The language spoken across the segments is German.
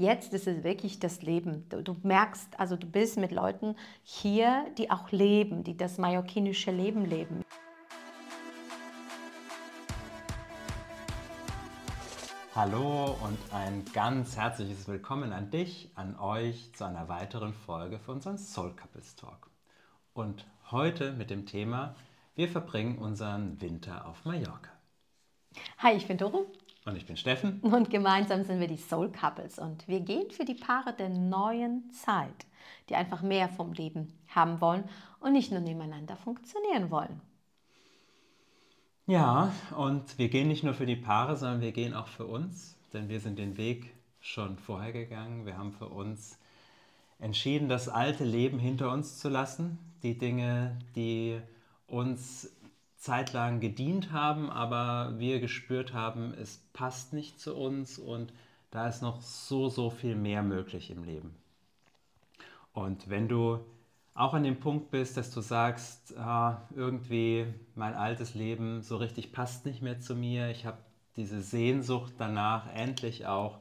jetzt ist es wirklich das Leben. Du, du, merkst, also du bist mit Leuten hier, die auch leben, die das mallorquinische Leben leben. Hallo und ein ganz herzliches Willkommen an dich, an euch zu einer weiteren Folge von unserem Soul Couples Talk. Und heute mit dem Thema, wir verbringen unseren Winter auf Mallorca. Hi, ich bin Doro. Und ich bin Steffen. Und gemeinsam sind wir die Soul Couples. Und wir gehen für die Paare der neuen Zeit, die einfach mehr vom Leben haben wollen und nicht nur nebeneinander funktionieren wollen. Ja, und wir gehen nicht nur für die Paare, sondern wir gehen auch für uns, denn wir sind den Weg schon vorher gegangen. Wir haben für uns entschieden, das alte Leben hinter uns zu lassen, die Dinge, die uns zeitlang gedient haben, aber wir gespürt haben, es passt nicht zu uns und da ist noch so, so viel mehr möglich im Leben. Und wenn du auch an dem Punkt bist, dass du sagst, ah, irgendwie mein altes Leben so richtig passt nicht mehr zu mir, ich habe diese Sehnsucht danach, endlich auch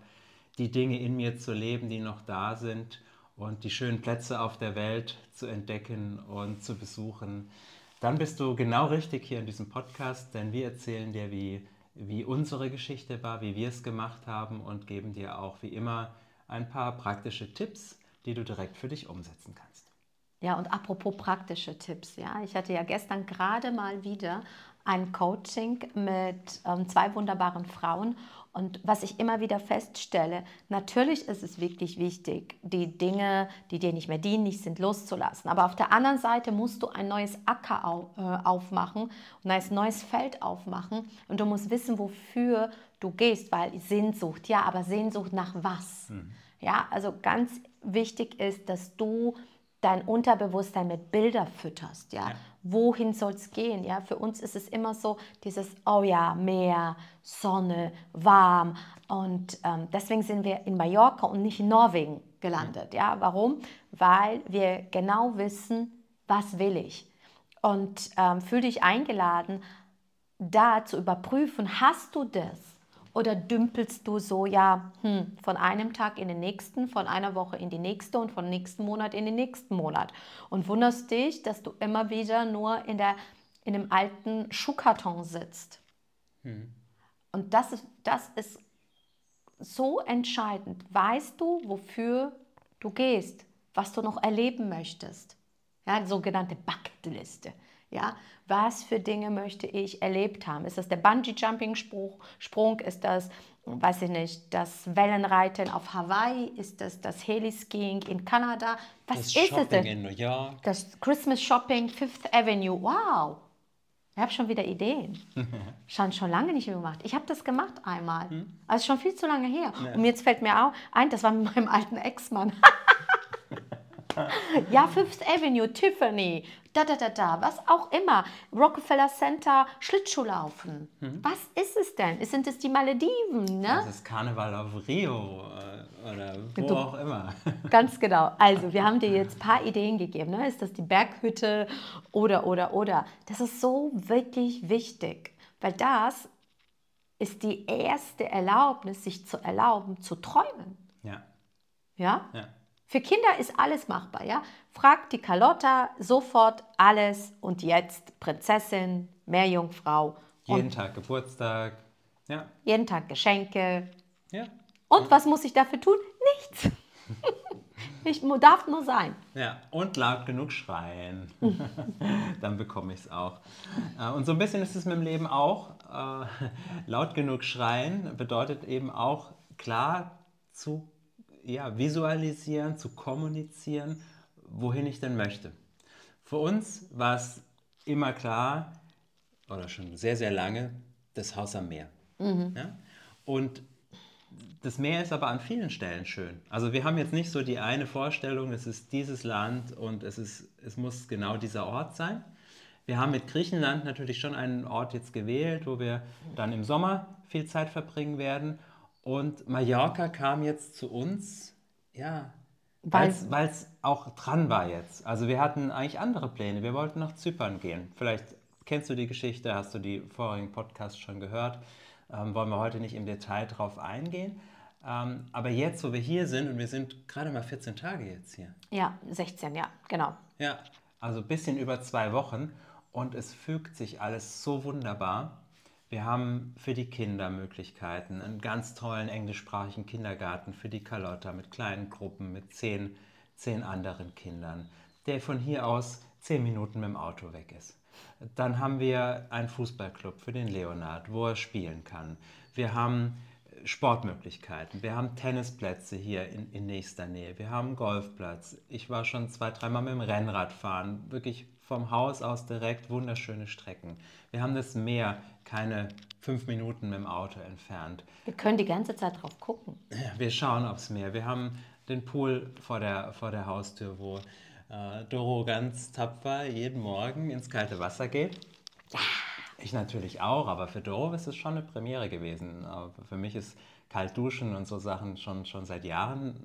die Dinge in mir zu leben, die noch da sind und die schönen Plätze auf der Welt zu entdecken und zu besuchen, dann bist du genau richtig hier in diesem Podcast, denn wir erzählen dir, wie, wie unsere Geschichte war, wie wir es gemacht haben und geben dir auch wie immer ein paar praktische Tipps, die du direkt für dich umsetzen kannst. Ja, und apropos praktische Tipps, ja, ich hatte ja gestern gerade mal wieder ein Coaching mit ähm, zwei wunderbaren Frauen und was ich immer wieder feststelle, natürlich ist es wirklich wichtig, die Dinge, die dir nicht mehr dienlich sind, loszulassen. Aber auf der anderen Seite musst du ein neues Acker äh, aufmachen und ein neues Feld aufmachen. Und du musst wissen, wofür du gehst, weil Sehnsucht, ja, aber Sehnsucht nach was? Mhm. Ja, also ganz wichtig ist, dass du dein Unterbewusstsein mit Bilder fütterst, ja. ja. Wohin soll es gehen? Ja, für uns ist es immer so dieses, oh ja, Meer, Sonne, warm. Und ähm, deswegen sind wir in Mallorca und nicht in Norwegen gelandet. Ja, warum? Weil wir genau wissen, was will ich. Und ähm, fühl dich eingeladen, da zu überprüfen, hast du das? Oder dümpelst du so, ja, hm, von einem Tag in den nächsten, von einer Woche in die nächste und von nächsten Monat in den nächsten Monat und wunderst dich, dass du immer wieder nur in, der, in dem alten Schuhkarton sitzt. Hm. Und das ist, das ist so entscheidend. Weißt du, wofür du gehst, was du noch erleben möchtest? Ja, sogenannte Bucketliste. Ja, was für Dinge möchte ich erlebt haben? Ist das der Bungee-Jumping-Sprung? Ist das, weiß ich nicht, das Wellenreiten auf Hawaii? Ist das das Heliskiing in Kanada? Was das ist Shopping es denn? in New York. Das Christmas Shopping Fifth Avenue. Wow! Ich habe schon wieder Ideen. Schon schon lange nicht mehr gemacht. Ich habe das gemacht einmal. Hm? Also schon viel zu lange her. Ja. Und jetzt fällt mir auch ein, das war mit meinem alten Ex-Mann. ja, Fifth Avenue, Tiffany, da, da, da, da, was auch immer. Rockefeller Center, Schlittschuhlaufen. Mhm. Was ist es denn? Sind es die Malediven? Ne? Das ist Karneval auf Rio äh, oder wo du, auch immer. Ganz genau. Also, wir haben dir jetzt ein paar Ideen gegeben. Ne? Ist das die Berghütte oder, oder, oder? Das ist so wirklich wichtig, weil das ist die erste Erlaubnis, sich zu erlauben, zu träumen. Ja. Ja? Ja. Für Kinder ist alles machbar, ja? Fragt die Carlotta sofort alles und jetzt Prinzessin, Meerjungfrau. Jeden Tag Geburtstag, ja. Jeden Tag Geschenke. Ja. Und was muss ich dafür tun? Nichts. ich darf nur sein. Ja, und laut genug schreien. Dann bekomme ich es auch. Äh, und so ein bisschen ist es mit dem Leben auch. Äh, laut genug schreien bedeutet eben auch klar zu ja, visualisieren, zu kommunizieren, wohin ich denn möchte. Für uns war es immer klar, oder schon sehr, sehr lange, das Haus am Meer. Mhm. Ja? Und das Meer ist aber an vielen Stellen schön. Also wir haben jetzt nicht so die eine Vorstellung, es ist dieses Land und es, ist, es muss genau dieser Ort sein. Wir haben mit Griechenland natürlich schon einen Ort jetzt gewählt, wo wir dann im Sommer viel Zeit verbringen werden. Und Mallorca kam jetzt zu uns, ja, weil es auch dran war jetzt. Also wir hatten eigentlich andere Pläne. Wir wollten nach Zypern gehen. Vielleicht kennst du die Geschichte, hast du die vorigen Podcasts schon gehört. Ähm, wollen wir heute nicht im Detail drauf eingehen. Ähm, aber jetzt, wo wir hier sind, und wir sind gerade mal 14 Tage jetzt hier. Ja, 16, ja, genau. Ja, also ein bisschen über zwei Wochen und es fügt sich alles so wunderbar. Wir haben für die Kinder Möglichkeiten, einen ganz tollen englischsprachigen Kindergarten für die Carlotta mit kleinen Gruppen, mit zehn, zehn anderen Kindern, der von hier aus zehn Minuten mit dem Auto weg ist. Dann haben wir einen Fußballclub für den Leonard, wo er spielen kann. Wir haben Sportmöglichkeiten. Wir haben Tennisplätze hier in, in nächster Nähe. Wir haben einen Golfplatz. Ich war schon zwei, dreimal mit dem Rennrad fahren. Wirklich vom Haus aus direkt wunderschöne Strecken. Wir haben das Meer keine fünf Minuten mit dem Auto entfernt. Wir können die ganze Zeit drauf gucken. Wir schauen aufs Meer. Wir haben den Pool vor der, vor der Haustür, wo äh, Doro ganz tapfer jeden Morgen ins kalte Wasser geht. Ja. Ich natürlich auch, aber für Doro ist es schon eine Premiere gewesen. für mich ist kalt duschen und so Sachen schon, schon seit Jahren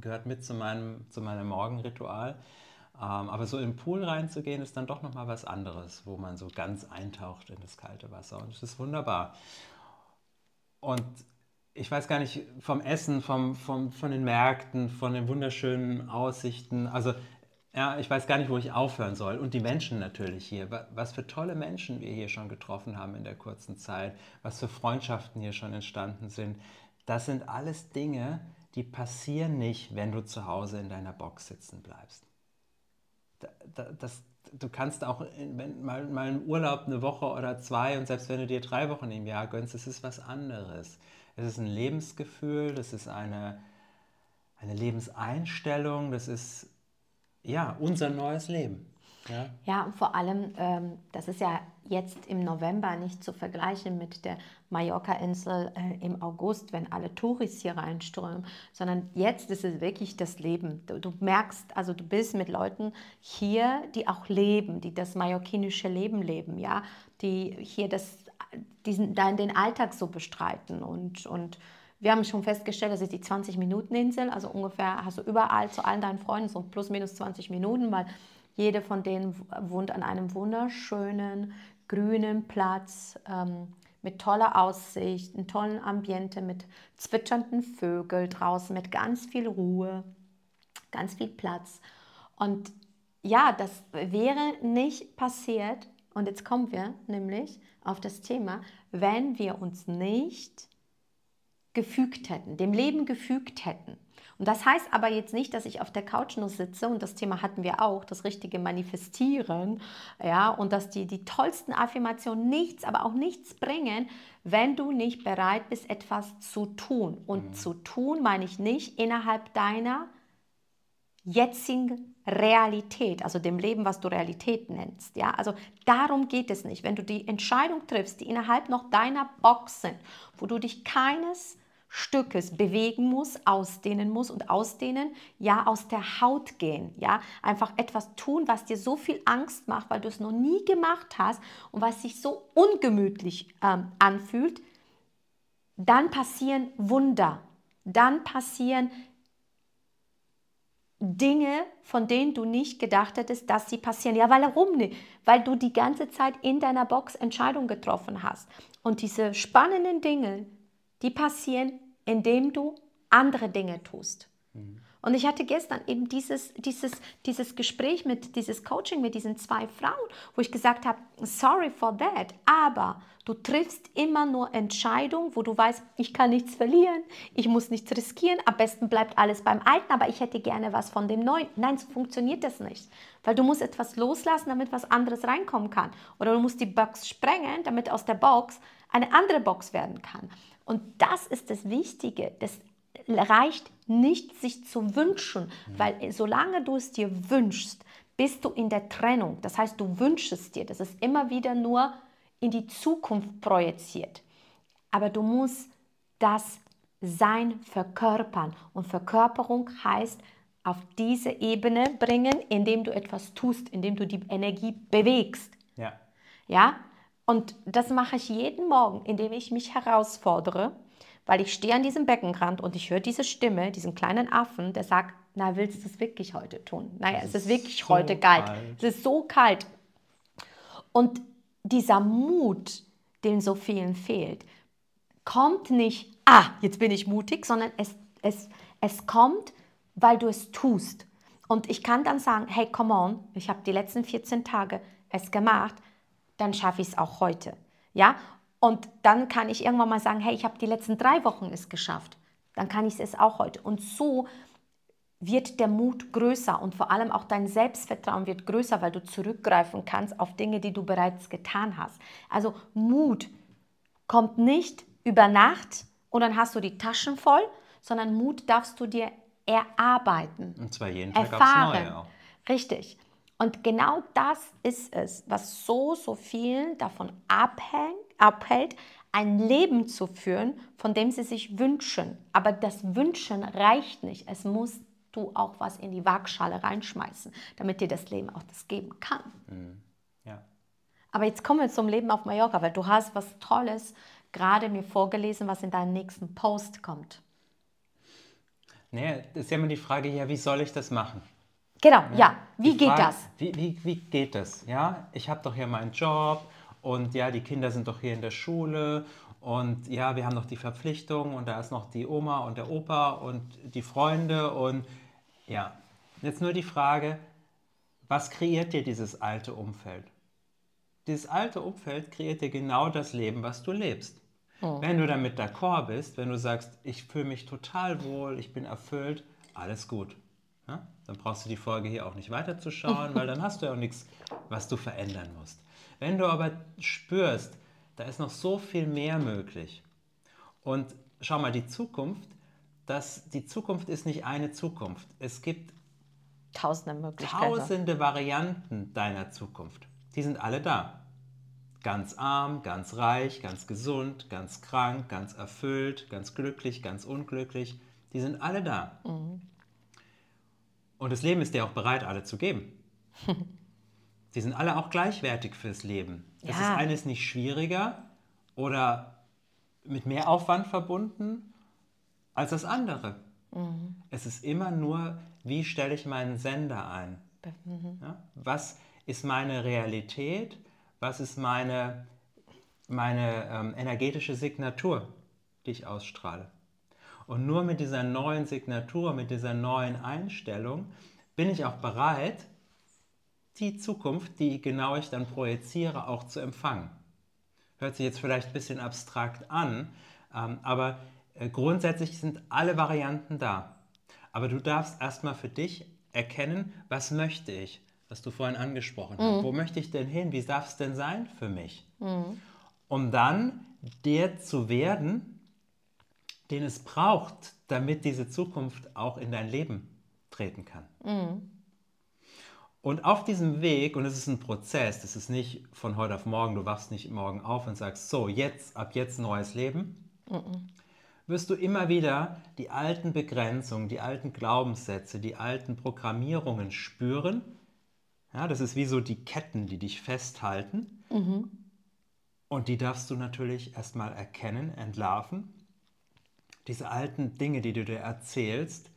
gehört mit zu meinem, zu meinem Morgenritual. Ähm, aber so im Pool reinzugehen, ist dann doch nochmal was anderes, wo man so ganz eintaucht in das kalte Wasser. Und es ist wunderbar. Und ich weiß gar nicht, vom Essen, vom, vom, von den Märkten, von den wunderschönen Aussichten. Also ja, ich weiß gar nicht, wo ich aufhören soll. Und die Menschen natürlich hier. Was für tolle Menschen wir hier schon getroffen haben in der kurzen Zeit. Was für Freundschaften hier schon entstanden sind. Das sind alles Dinge, die passieren nicht, wenn du zu Hause in deiner Box sitzen bleibst. Das, du kannst auch wenn, mal, mal einen Urlaub eine Woche oder zwei und selbst wenn du dir drei Wochen im Jahr gönnst, es ist was anderes. Es ist ein Lebensgefühl, das ist eine, eine Lebenseinstellung, das ist ja, unser neues Leben. Ja, ja und vor allem, ähm, das ist ja jetzt im November nicht zu vergleichen mit der Mallorca-Insel äh, im August, wenn alle Touris hier reinströmen, sondern jetzt ist es wirklich das Leben. Du, du, merkst, also du bist mit Leuten hier, die auch leben, die das mallorquinische Leben leben, ja, die hier das, diesen, den Alltag so bestreiten und, und wir haben schon festgestellt, das ist die 20-Minuten-Insel, also ungefähr hast du überall zu allen deinen Freunden so plus minus 20 Minuten, weil jede von denen wohnt an einem wunderschönen grünen Platz ähm, mit toller Aussicht, einem tollen Ambiente, mit zwitschernden Vögeln draußen, mit ganz viel Ruhe, ganz viel Platz. Und ja, das wäre nicht passiert, und jetzt kommen wir nämlich auf das Thema, wenn wir uns nicht gefügt hätten, dem Leben gefügt hätten. Und das heißt aber jetzt nicht, dass ich auf der Couch nur sitze und das Thema hatten wir auch, das richtige Manifestieren, ja, und dass die, die tollsten Affirmationen nichts, aber auch nichts bringen, wenn du nicht bereit bist, etwas zu tun. Und mhm. zu tun meine ich nicht innerhalb deiner jetzigen Realität, also dem Leben, was du Realität nennst. Ja? Also darum geht es nicht. Wenn du die Entscheidung triffst, die innerhalb noch deiner Box sind, wo du dich keines Stückes bewegen muss, ausdehnen muss und ausdehnen, ja, aus der Haut gehen, ja, einfach etwas tun, was dir so viel Angst macht, weil du es noch nie gemacht hast und was sich so ungemütlich ähm, anfühlt, dann passieren Wunder, dann passieren Dinge, von denen du nicht gedacht hättest, dass sie passieren. Ja, weil warum nicht? Weil du die ganze Zeit in deiner Box Entscheidungen getroffen hast. Und diese spannenden Dinge, die passieren, indem du andere Dinge tust. Mhm. Und ich hatte gestern eben dieses, dieses, dieses Gespräch mit, dieses Coaching mit diesen zwei Frauen, wo ich gesagt habe, sorry for that, aber du triffst immer nur Entscheidungen, wo du weißt, ich kann nichts verlieren, ich muss nichts riskieren, am besten bleibt alles beim Alten, aber ich hätte gerne was von dem Neuen. Nein, so funktioniert das nicht, weil du musst etwas loslassen, damit was anderes reinkommen kann. Oder du musst die Box sprengen, damit aus der Box eine andere Box werden kann. Und das ist das Wichtige. Das reicht nicht, sich zu wünschen, mhm. weil solange du es dir wünschst, bist du in der Trennung. Das heißt, du wünschst es dir. Das ist immer wieder nur in die Zukunft projiziert. Aber du musst das Sein verkörpern. Und Verkörperung heißt, auf diese Ebene bringen, indem du etwas tust, indem du die Energie bewegst. Ja. Ja? Und das mache ich jeden Morgen, indem ich mich herausfordere, weil ich stehe an diesem Beckenrand und ich höre diese Stimme, diesen kleinen Affen, der sagt, na, willst du es wirklich heute tun? Naja, es ist wirklich so heute kalt. kalt. Es ist so kalt. Und dieser Mut, den so vielen fehlt, kommt nicht ah, jetzt bin ich mutig, sondern es, es, es kommt, weil du es tust. Und ich kann dann sagen, hey, come on, ich habe die letzten 14 Tage es gemacht, dann schaffe ich es auch heute. Ja? Und dann kann ich irgendwann mal sagen, hey, ich habe die letzten drei Wochen es geschafft. Dann kann ich es auch heute. Und so wird der Mut größer und vor allem auch dein Selbstvertrauen wird größer, weil du zurückgreifen kannst auf Dinge, die du bereits getan hast. Also Mut kommt nicht über Nacht und dann hast du die Taschen voll, sondern Mut darfst du dir erarbeiten. Und zwar jeden Tag erfahren. aufs Neue auch. Richtig. Und genau das ist es, was so, so vielen davon abhängt, abhält, ein Leben zu führen, von dem sie sich wünschen. Aber das Wünschen reicht nicht. Es muss du auch was in die Waagschale reinschmeißen, damit dir das Leben auch das geben kann. Mhm. Ja. Aber jetzt kommen wir zum Leben auf Mallorca, weil du hast was Tolles gerade mir vorgelesen, was in deinem nächsten Post kommt. Nee, das ist ja immer die Frage, ja, wie soll ich das machen? Genau, ja. ja. Wie die geht Frage, das? Wie, wie, wie geht das? Ja, ich habe doch hier meinen Job und ja, die Kinder sind doch hier in der Schule und ja, wir haben noch die Verpflichtung und da ist noch die Oma und der Opa und die Freunde und ja, jetzt nur die Frage, was kreiert dir dieses alte Umfeld? Dieses alte Umfeld kreiert dir genau das Leben, was du lebst. Oh. Wenn du damit d'accord bist, wenn du sagst, ich fühle mich total wohl, ich bin erfüllt, alles gut. Ja? Dann brauchst du die Folge hier auch nicht weiterzuschauen, weil dann hast du ja auch nichts, was du verändern musst. Wenn du aber spürst, da ist noch so viel mehr möglich. Und schau mal, die Zukunft, das, die Zukunft ist nicht eine Zukunft. Es gibt tausende Möglichkeiten. Tausende Varianten deiner Zukunft. Die sind alle da. Ganz arm, ganz reich, ganz gesund, ganz krank, ganz erfüllt, ganz glücklich, ganz unglücklich. Die sind alle da. Mhm. Und das Leben ist dir auch bereit, alle zu geben. Die sind alle auch gleichwertig fürs Leben. Ja. Das ist eines nicht schwieriger oder mit mehr Aufwand verbunden als das andere. Mhm. Es ist immer nur, wie stelle ich meinen Sender ein? Mhm. Ja? Was ist meine Realität? Was ist meine, meine ähm, energetische Signatur, die ich ausstrahle? Und nur mit dieser neuen Signatur, mit dieser neuen Einstellung bin ich auch bereit, die Zukunft, die genau ich dann projiziere, auch zu empfangen. Hört sich jetzt vielleicht ein bisschen abstrakt an, ähm, aber äh, grundsätzlich sind alle Varianten da. Aber du darfst erstmal für dich erkennen, was möchte ich, was du vorhin angesprochen hast. Mhm. Wo möchte ich denn hin? Wie darf es denn sein für mich? Mhm. Um dann der zu werden, den es braucht, damit diese Zukunft auch in dein Leben treten kann. Mhm. Und auf diesem Weg, und es ist ein Prozess, das ist nicht von heute auf morgen, du wachst nicht morgen auf und sagst, so, jetzt, ab jetzt neues Leben, mhm. wirst du immer wieder die alten Begrenzungen, die alten Glaubenssätze, die alten Programmierungen spüren. Ja, das ist wie so die Ketten, die dich festhalten. Mhm. Und die darfst du natürlich erstmal erkennen, entlarven diese alten Dinge, die du dir erzählst,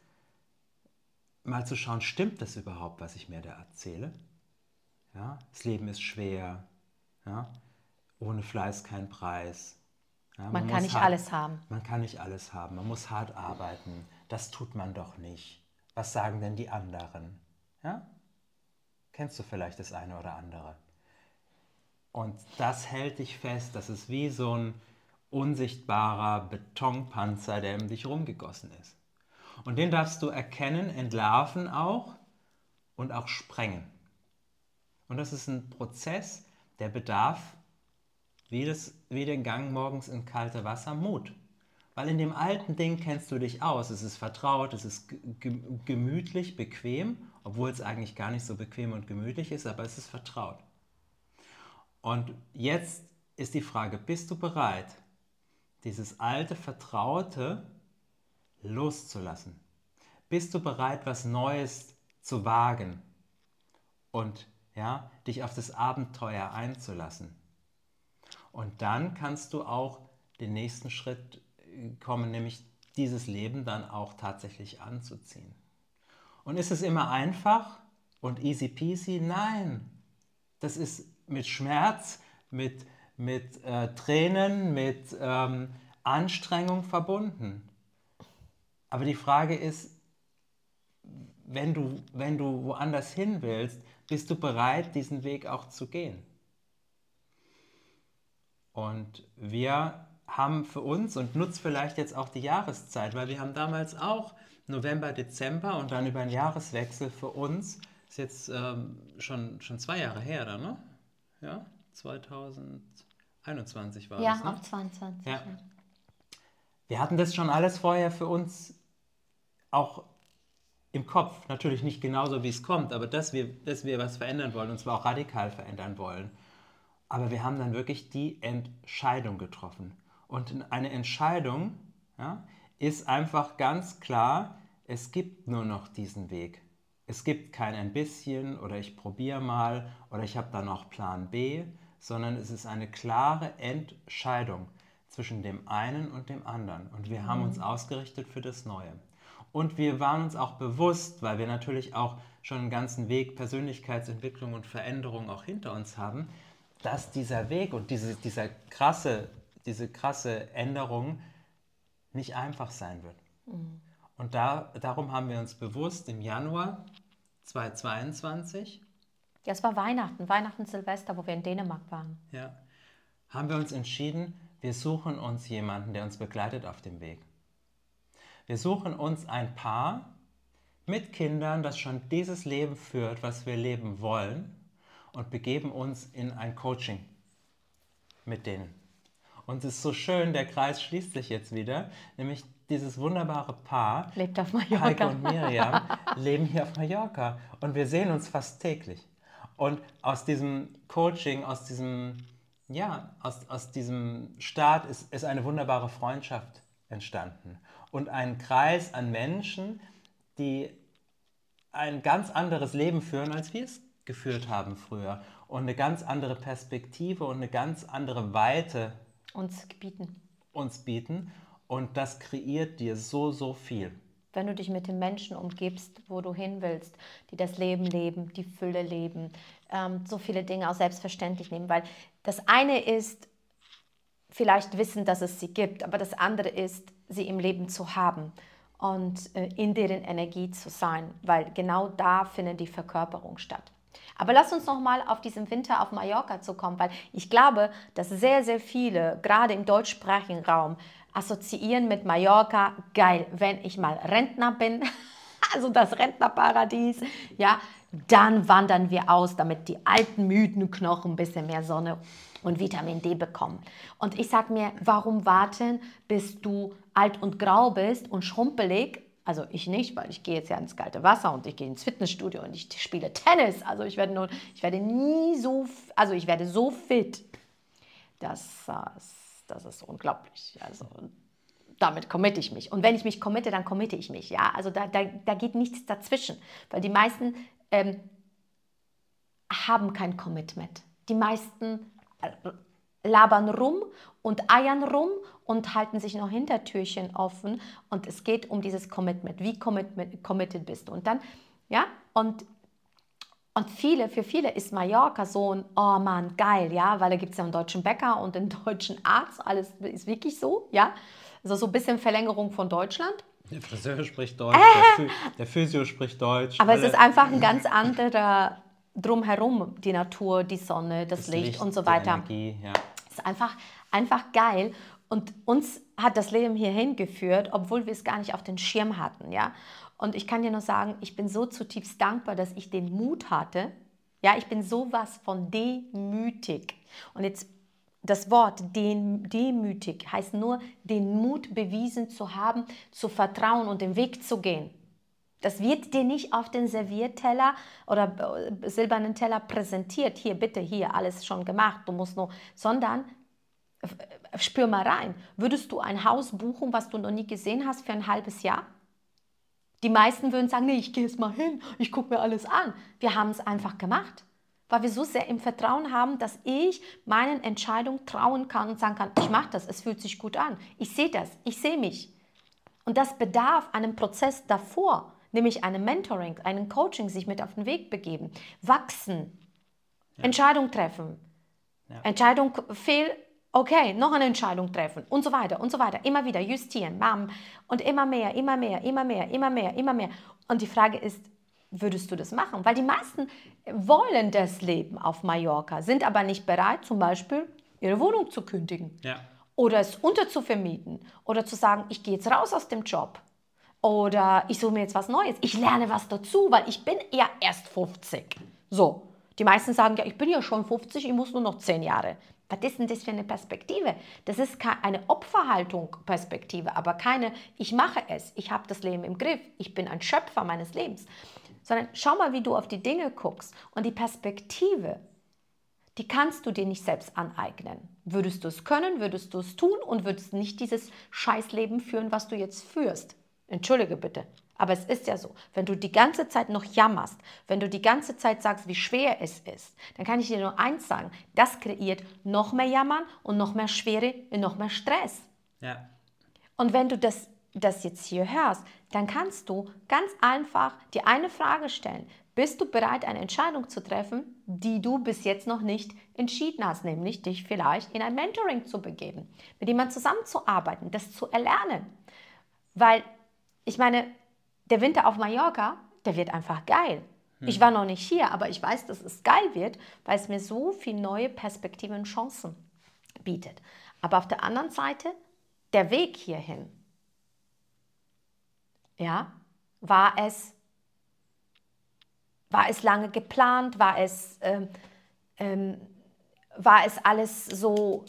mal zu schauen, stimmt das überhaupt, was ich mir da erzähle? Ja, das Leben ist schwer. Ja, ohne Fleiß kein Preis. Ja, man, man kann nicht hart, alles haben. Man kann nicht alles haben. Man muss hart arbeiten. Das tut man doch nicht. Was sagen denn die anderen? Ja? Kennst du vielleicht das eine oder andere? Und das hält dich fest. Das ist wie so ein unsichtbarer Betonpanzer, der um dich rumgegossen ist. Und den darfst du erkennen, entlarven auch und auch sprengen. Und das ist ein Prozess, der bedarf, wie, das, wie den Gang morgens in kalte Wasser, Mut. Weil in dem alten Ding kennst du dich aus. Es ist vertraut, es ist gemütlich, bequem, obwohl es eigentlich gar nicht so bequem und gemütlich ist, aber es ist vertraut. Und jetzt ist die Frage, bist du bereit, dieses alte Vertraute loszulassen? Bist du bereit, was Neues zu wagen und ja, dich auf das Abenteuer einzulassen? Und dann kannst du auch den nächsten Schritt kommen, nämlich dieses Leben dann auch tatsächlich anzuziehen. Und ist es immer einfach und easy peasy? Nein, das ist mit Schmerz, mit mit äh, Tränen, mit ähm, Anstrengung verbunden. Aber die Frage ist, wenn du, wenn du woanders hin willst, bist du bereit, diesen Weg auch zu gehen? Und wir haben für uns und nutzt vielleicht jetzt auch die Jahreszeit, weil wir haben damals auch November, Dezember und dann über den Jahreswechsel für uns, ist jetzt ähm, schon, schon zwei Jahre her, dann, ne? Ja, 2021 war ja, das, ne? auf 22. Ja. Wir hatten das schon alles vorher für uns auch im Kopf. Natürlich nicht genauso, wie es kommt, aber dass wir, dass wir was verändern wollen, und zwar auch radikal verändern wollen. Aber wir haben dann wirklich die Entscheidung getroffen. Und eine Entscheidung ja, ist einfach ganz klar, es gibt nur noch diesen Weg. Es gibt kein ein bisschen oder ich probiere mal oder ich habe dann noch Plan B, sondern es ist eine klare Entscheidung zwischen dem einen und dem anderen. Und wir haben uns mhm. ausgerichtet für das Neue. Und wir waren uns auch bewusst, weil wir natürlich auch schon einen ganzen Weg Persönlichkeitsentwicklung und Veränderung auch hinter uns haben, dass dieser Weg und diese, dieser krasse diese krasse Änderung nicht einfach sein wird. Mhm. Und da, darum haben wir uns bewusst im Januar 2022. Ja, es war Weihnachten, Weihnachten, Silvester, wo wir in Dänemark waren. Ja, haben wir uns entschieden, wir suchen uns jemanden, der uns begleitet auf dem Weg. Wir suchen uns ein Paar mit Kindern, das schon dieses Leben führt, was wir leben wollen, und begeben uns in ein Coaching mit denen. Und es ist so schön, der Kreis schließt sich jetzt wieder, nämlich dieses wunderbare Paar, lebt auf Mallorca. Heike und Miriam, leben hier auf Mallorca und wir sehen uns fast täglich. Und aus diesem Coaching, aus diesem, ja, aus, aus diesem Start ist, ist eine wunderbare Freundschaft entstanden. Und ein Kreis an Menschen, die ein ganz anderes Leben führen, als wir es geführt haben früher. Und eine ganz andere Perspektive und eine ganz andere Weite uns bieten. Uns bieten. Und das kreiert dir so, so viel. Wenn du dich mit den Menschen umgibst, wo du hin willst, die das Leben leben, die Fülle leben, ähm, so viele Dinge auch selbstverständlich nehmen. Weil das eine ist, vielleicht wissen, dass es sie gibt, aber das andere ist, sie im Leben zu haben und äh, in deren Energie zu sein, weil genau da findet die Verkörperung statt. Aber lass uns noch mal auf diesen Winter auf Mallorca zu kommen, weil ich glaube, dass sehr, sehr viele, gerade im deutschsprachigen Raum, assoziieren mit Mallorca, geil, wenn ich mal Rentner bin, also das Rentnerparadies, ja, dann wandern wir aus, damit die alten, müden Knochen ein bisschen mehr Sonne und Vitamin D bekommen. Und ich sage mir, warum warten, bis du alt und grau bist und schrumpelig also ich nicht, weil ich gehe jetzt ja ins kalte Wasser und ich gehe ins Fitnessstudio und ich spiele Tennis. Also ich werde nur, ich werde nie so, also ich werde so fit. Das, das ist unglaublich. Also damit committe ich mich. Und wenn ich mich committe, dann committe ich mich. Ja, also da, da, da geht nichts dazwischen, weil die meisten ähm, haben kein Commitment. Die meisten äh, labern rum und eiern rum und halten sich noch Hintertürchen offen. Und es geht um dieses Commitment. Wie committed bist du? Und dann, ja, und, und viele, für viele ist Mallorca so ein, oh Mann, geil, ja, weil da gibt es ja einen deutschen Bäcker und einen deutschen Arzt. Alles ist wirklich so, ja. Also so ein bisschen Verlängerung von Deutschland. Der Friseur spricht Deutsch, äh, der, Physio spricht Deutsch. Aber alle. es ist einfach ein ganz anderer drumherum, die Natur, die Sonne, das, das Licht, Licht, und so weiter. Energie, ja. Es ist einfach, einfach geil. Und uns hat das Leben hierhin geführt, obwohl wir es gar nicht auf den Schirm hatten. Ja? Und ich kann dir nur sagen, ich bin so zutiefst dankbar, dass ich den Mut hatte. Ja, ich bin sowas von demütig. Und jetzt das Wort demütig heißt nur, den Mut bewiesen zu haben, zu vertrauen und den Weg zu gehen. Das wird dir nicht auf den Servierteller oder äh, silbernen Teller präsentiert. Hier, bitte, hier, alles schon gemacht. Du musst nur, sondern äh, spür mal rein. Würdest du ein Haus buchen, was du noch nie gesehen hast, für ein halbes Jahr? Die meisten würden sagen, nee, ich gehe jetzt mal hin, ich gucke mir alles an. Wir haben es einfach gemacht, weil wir so sehr im Vertrauen haben, dass ich meinen Entscheidungen trauen kann und sagen kann, ich mache das, es fühlt sich gut an. Ich sehe das, ich sehe mich. Und das bedarf einem Prozess davor nämlich einem Mentoring, einem Coaching, sich mit auf den Weg begeben, wachsen, ja. Entscheidung treffen. Ja. Entscheidung fehl, Okay, noch eine Entscheidung treffen und so weiter und so weiter. Immer wieder justieren, bam. Und immer mehr, immer mehr, immer mehr, immer mehr, immer mehr. Und die Frage ist, würdest du das machen? Weil die meisten wollen das Leben auf Mallorca, sind aber nicht bereit, zum Beispiel ihre Wohnung zu kündigen. Ja. Oder es unterzuvermieten. Oder zu sagen, ich gehe jetzt raus aus dem Job. Oder ich suche mir jetzt was Neues. Ich lerne was dazu, weil ich bin ja erst 50. So. Die meisten sagen, ja, ich bin ja schon 50, ich muss nur noch 10 Jahre. Was ist denn das für eine Perspektive? Das ist eine Opferhaltung Perspektive, aber keine, ich mache es, ich habe das Leben im Griff, ich bin ein Schöpfer meines Lebens. Sondern schau mal, wie du auf die Dinge guckst. Und die Perspektive, die kannst du dir nicht selbst aneignen. Würdest du es können, würdest du es tun und würdest nicht dieses Scheißleben führen, was du jetzt führst. Entschuldige bitte. Aber es ist ja so, wenn du die ganze Zeit noch jammerst, wenn du die ganze Zeit sagst, wie schwer es ist, dann kann ich dir nur eins sagen, das kreiert noch mehr Jammern und noch mehr Schwere und noch mehr Stress. Ja. Und wenn du das, das jetzt hier hörst, dann kannst du ganz einfach dir eine Frage stellen. Bist du bereit, eine Entscheidung zu treffen, die du bis jetzt noch nicht entschieden hast, nämlich dich vielleicht in ein Mentoring zu begeben, mit jemandem zusammenzuarbeiten, das zu erlernen? Weil ich meine, der Winter auf Mallorca, der wird einfach geil. Ich hm. war noch nicht hier, aber ich weiß, dass es geil wird, weil es mir so viele neue Perspektiven und Chancen bietet. Aber auf der anderen Seite, der Weg hierhin, ja, war es, war es lange geplant, war es, ähm, ähm, war es alles so,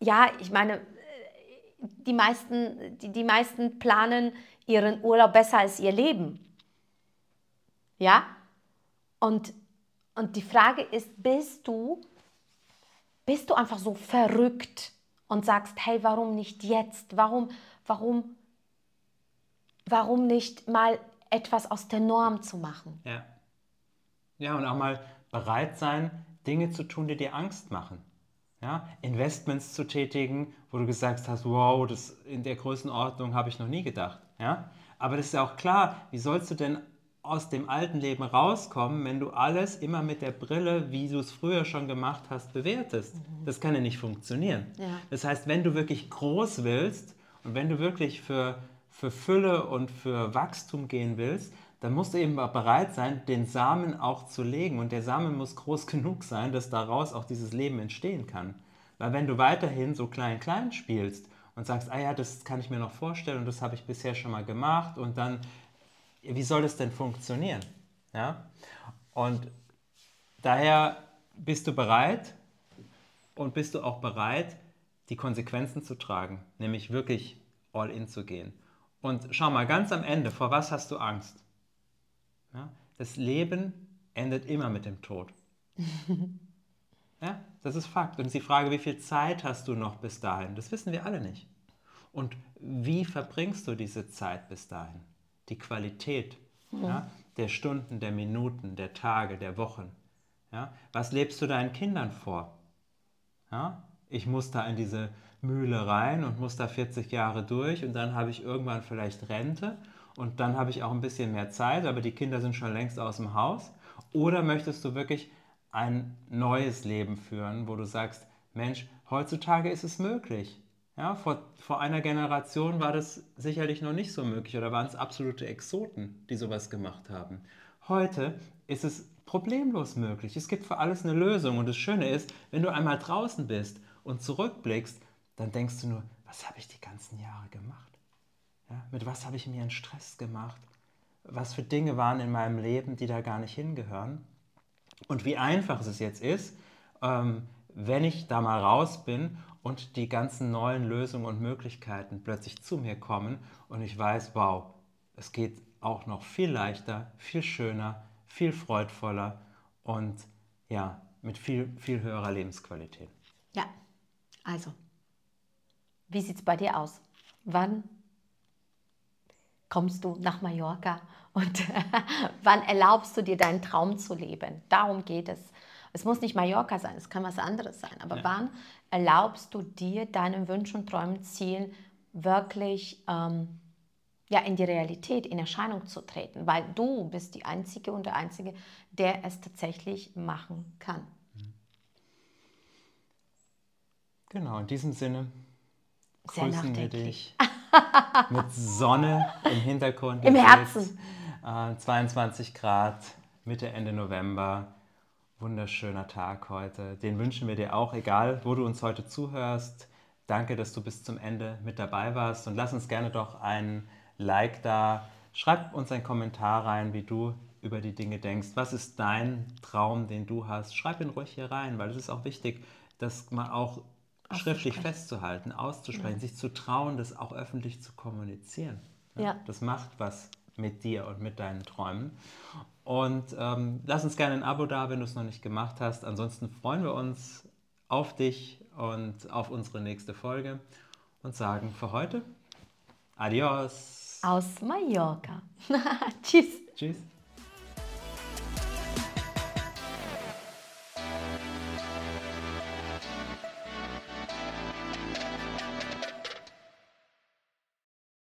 ja, ich meine, die meisten, die, die meisten planen ihren Urlaub besser als ihr Leben. Ja? Und, und die Frage ist, bist du, bist du einfach so verrückt und sagst, hey, warum nicht jetzt? Warum, warum, warum nicht mal etwas aus der Norm zu machen? Ja. Ja, und auch mal bereit sein, Dinge zu tun, die dir Angst machen. Ja, Investments zu tätigen, wo du gesagt hast, wow, das in der Größenordnung habe ich noch nie gedacht. Ja? Aber das ist ja auch klar, wie sollst du denn aus dem alten Leben rauskommen, wenn du alles immer mit der Brille, wie du es früher schon gemacht hast, bewertest. Mhm. Das kann ja nicht funktionieren. Ja. Das heißt, wenn du wirklich groß willst und wenn du wirklich für, für Fülle und für Wachstum gehen willst, dann musst du eben bereit sein, den Samen auch zu legen. Und der Samen muss groß genug sein, dass daraus auch dieses Leben entstehen kann. Weil wenn du weiterhin so klein-klein spielst und sagst, ah ja, das kann ich mir noch vorstellen und das habe ich bisher schon mal gemacht und dann, wie soll das denn funktionieren? Ja? Und daher bist du bereit und bist du auch bereit, die Konsequenzen zu tragen, nämlich wirklich all in zu gehen. Und schau mal, ganz am Ende, vor was hast du Angst? Ja? Das Leben endet immer mit dem Tod. Ja, das ist Fakt. Und die Frage, wie viel Zeit hast du noch bis dahin? Das wissen wir alle nicht. Und wie verbringst du diese Zeit bis dahin? Die Qualität mhm. ja, der Stunden, der Minuten, der Tage, der Wochen. Ja? Was lebst du deinen Kindern vor? Ja? Ich muss da in diese Mühle rein und muss da 40 Jahre durch und dann habe ich irgendwann vielleicht Rente und dann habe ich auch ein bisschen mehr Zeit, aber die Kinder sind schon längst aus dem Haus. Oder möchtest du wirklich ein neues Leben führen, wo du sagst, Mensch, heutzutage ist es möglich. Ja, vor, vor einer Generation war das sicherlich noch nicht so möglich oder waren es absolute Exoten, die sowas gemacht haben. Heute ist es problemlos möglich. Es gibt für alles eine Lösung. Und das Schöne ist, wenn du einmal draußen bist und zurückblickst, dann denkst du nur, was habe ich die ganzen Jahre gemacht? Ja, mit was habe ich mir einen Stress gemacht? Was für Dinge waren in meinem Leben, die da gar nicht hingehören? Und wie einfach es jetzt ist, ähm, wenn ich da mal raus bin und die ganzen neuen Lösungen und Möglichkeiten plötzlich zu mir kommen und ich weiß, wow, es geht auch noch viel leichter, viel schöner, viel freudvoller und ja, mit viel, viel höherer Lebensqualität. Ja, also, wie sieht es bei dir aus? Wann kommst du nach Mallorca und wann erlaubst du dir deinen Traum zu leben? Darum geht es. Es muss nicht Mallorca sein, es kann was anderes sein. Aber ja. wann erlaubst du dir, deinen Wünschen und Träumen, Zielen wirklich ähm, ja, in die Realität, in Erscheinung zu treten? Weil du bist die Einzige und der Einzige, der es tatsächlich machen kann. Genau, in diesem Sinne Sehr grüßen wir nachdenklich. dich mit Sonne im Hintergrund. Im Herzen. Äh, 22 Grad, Mitte, Ende November. Wunderschöner Tag heute. Den wünschen wir dir auch, egal wo du uns heute zuhörst. Danke, dass du bis zum Ende mit dabei warst und lass uns gerne doch ein Like da. Schreib uns einen Kommentar rein, wie du über die Dinge denkst. Was ist dein Traum, den du hast? Schreib ihn ruhig hier rein, weil es ist auch wichtig, das mal auch schriftlich festzuhalten, auszusprechen, sich zu trauen, das auch öffentlich zu kommunizieren. Ja. Das macht was mit dir und mit deinen Träumen. Und ähm, lass uns gerne ein Abo da, wenn du es noch nicht gemacht hast. Ansonsten freuen wir uns auf dich und auf unsere nächste Folge und sagen für heute Adios. Aus Mallorca. Tschüss. Tschüss.